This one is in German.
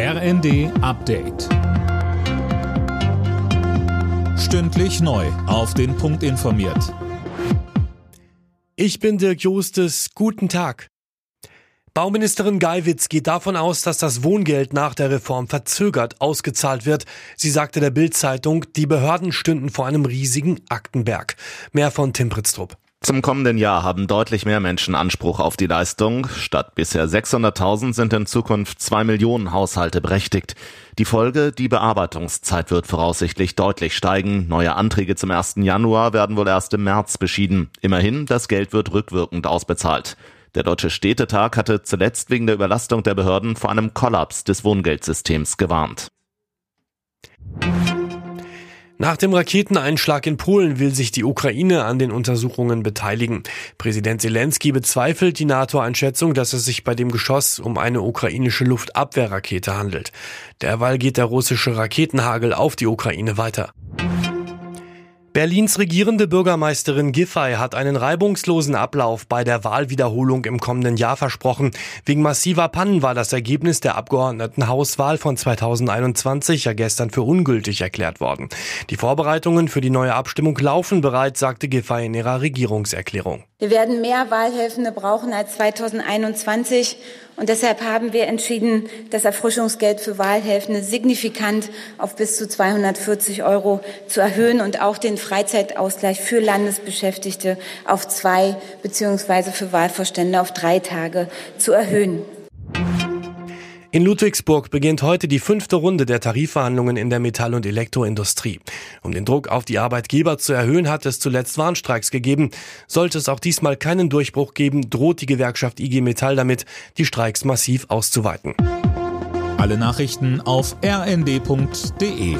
RND Update. Stündlich neu. Auf den Punkt informiert. Ich bin Dirk Jostes. Guten Tag. Bauministerin Geiwitz geht davon aus, dass das Wohngeld nach der Reform verzögert ausgezahlt wird. Sie sagte der Bild-Zeitung, die Behörden stünden vor einem riesigen Aktenberg. Mehr von Tim Pritztrup. Zum kommenden Jahr haben deutlich mehr Menschen Anspruch auf die Leistung. Statt bisher 600.000 sind in Zukunft zwei Millionen Haushalte berechtigt. Die Folge, die Bearbeitungszeit wird voraussichtlich deutlich steigen. Neue Anträge zum 1. Januar werden wohl erst im März beschieden. Immerhin, das Geld wird rückwirkend ausbezahlt. Der Deutsche Städtetag hatte zuletzt wegen der Überlastung der Behörden vor einem Kollaps des Wohngeldsystems gewarnt. Nach dem Raketeneinschlag in Polen will sich die Ukraine an den Untersuchungen beteiligen. Präsident Zelensky bezweifelt die NATO-Einschätzung, dass es sich bei dem Geschoss um eine ukrainische Luftabwehrrakete handelt. Derweil geht der russische Raketenhagel auf die Ukraine weiter. Berlins regierende Bürgermeisterin Giffey hat einen reibungslosen Ablauf bei der Wahlwiederholung im kommenden Jahr versprochen. Wegen massiver Pannen war das Ergebnis der Abgeordnetenhauswahl von 2021 ja gestern für ungültig erklärt worden. Die Vorbereitungen für die neue Abstimmung laufen bereits, sagte Giffey in ihrer Regierungserklärung. Wir werden mehr Wahlhelfende brauchen als 2021 und deshalb haben wir entschieden, das Erfrischungsgeld für Wahlhelfende signifikant auf bis zu 240 Euro zu erhöhen und auch den Freizeitausgleich für Landesbeschäftigte auf zwei beziehungsweise für Wahlvorstände auf drei Tage zu erhöhen. In Ludwigsburg beginnt heute die fünfte Runde der Tarifverhandlungen in der Metall- und Elektroindustrie. Um den Druck auf die Arbeitgeber zu erhöhen, hat es zuletzt Warnstreiks gegeben. Sollte es auch diesmal keinen Durchbruch geben, droht die Gewerkschaft IG Metall damit, die Streiks massiv auszuweiten. Alle Nachrichten auf rnd.de